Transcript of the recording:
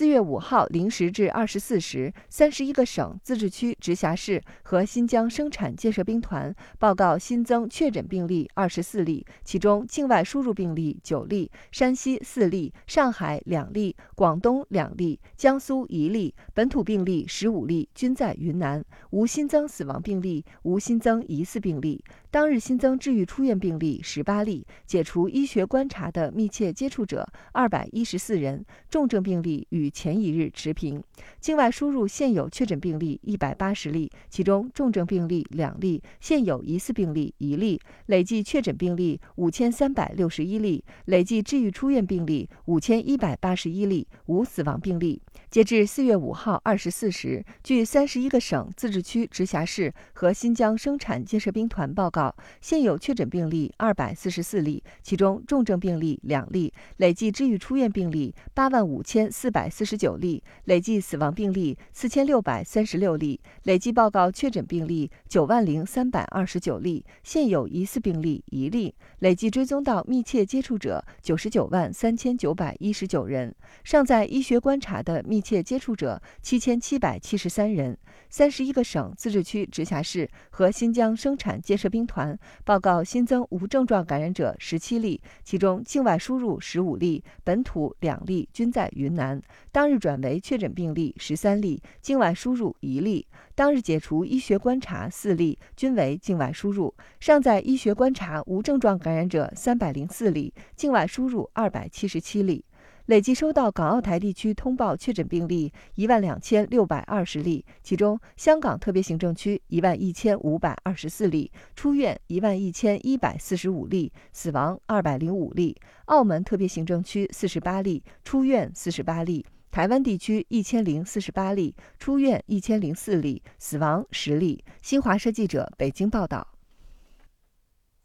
四月五号零时至二十四时，三十一个省、自治区、直辖市和新疆生产建设兵团报告新增确诊病例二十四例，其中境外输入病例九例，山西四例，上海两例，广东两例，江苏一例，本土病例十五例，均在云南，无新增死亡病例，无新增疑似病例。当日新增治愈出院病例十八例，解除医学观察的密切接触者二百一十四人，重症病例与前一日持平。境外输入现有确诊病例一百八十例，其中重症病例两例，现有疑似病例一例，累计确诊病例五千三百六十一例，累计治愈出院病例五千一百八十一例，无死亡病例。截至四月五号二十四时，据三十一个省、自治区、直辖市和新疆生产建设兵团报告，现有确诊病例二百四十四例，其中重症病例两例，累计治愈出院病例八万五千四百四十九例，累计死亡病例四千六百三十六例，累计报告确诊病例九万零三百二十九例，现有疑似病例一例，累计追踪到密切接触者九十九万三千九百一十九人，尚在医学观察的密。切接触者七千七百七十三人，三十一个省、自治区、直辖市和新疆生产建设兵团报告新增无症状感染者十七例，其中境外输入十五例，本土两例，均在云南。当日转为确诊病例十三例，境外输入一例。当日解除医学观察四例，均为境外输入。尚在医学观察无症状感染者三百零四例，境外输入二百七十七例。累计收到港澳台地区通报确诊病例一万两千六百二十例，其中香港特别行政区一万一千五百二十四例，出院一万一千一百四十五例，死亡二百零五例；澳门特别行政区四十八例，出院四十八例；台湾地区一千零四十八例，出院一千零四例，死亡十例。新华社记者北京报道。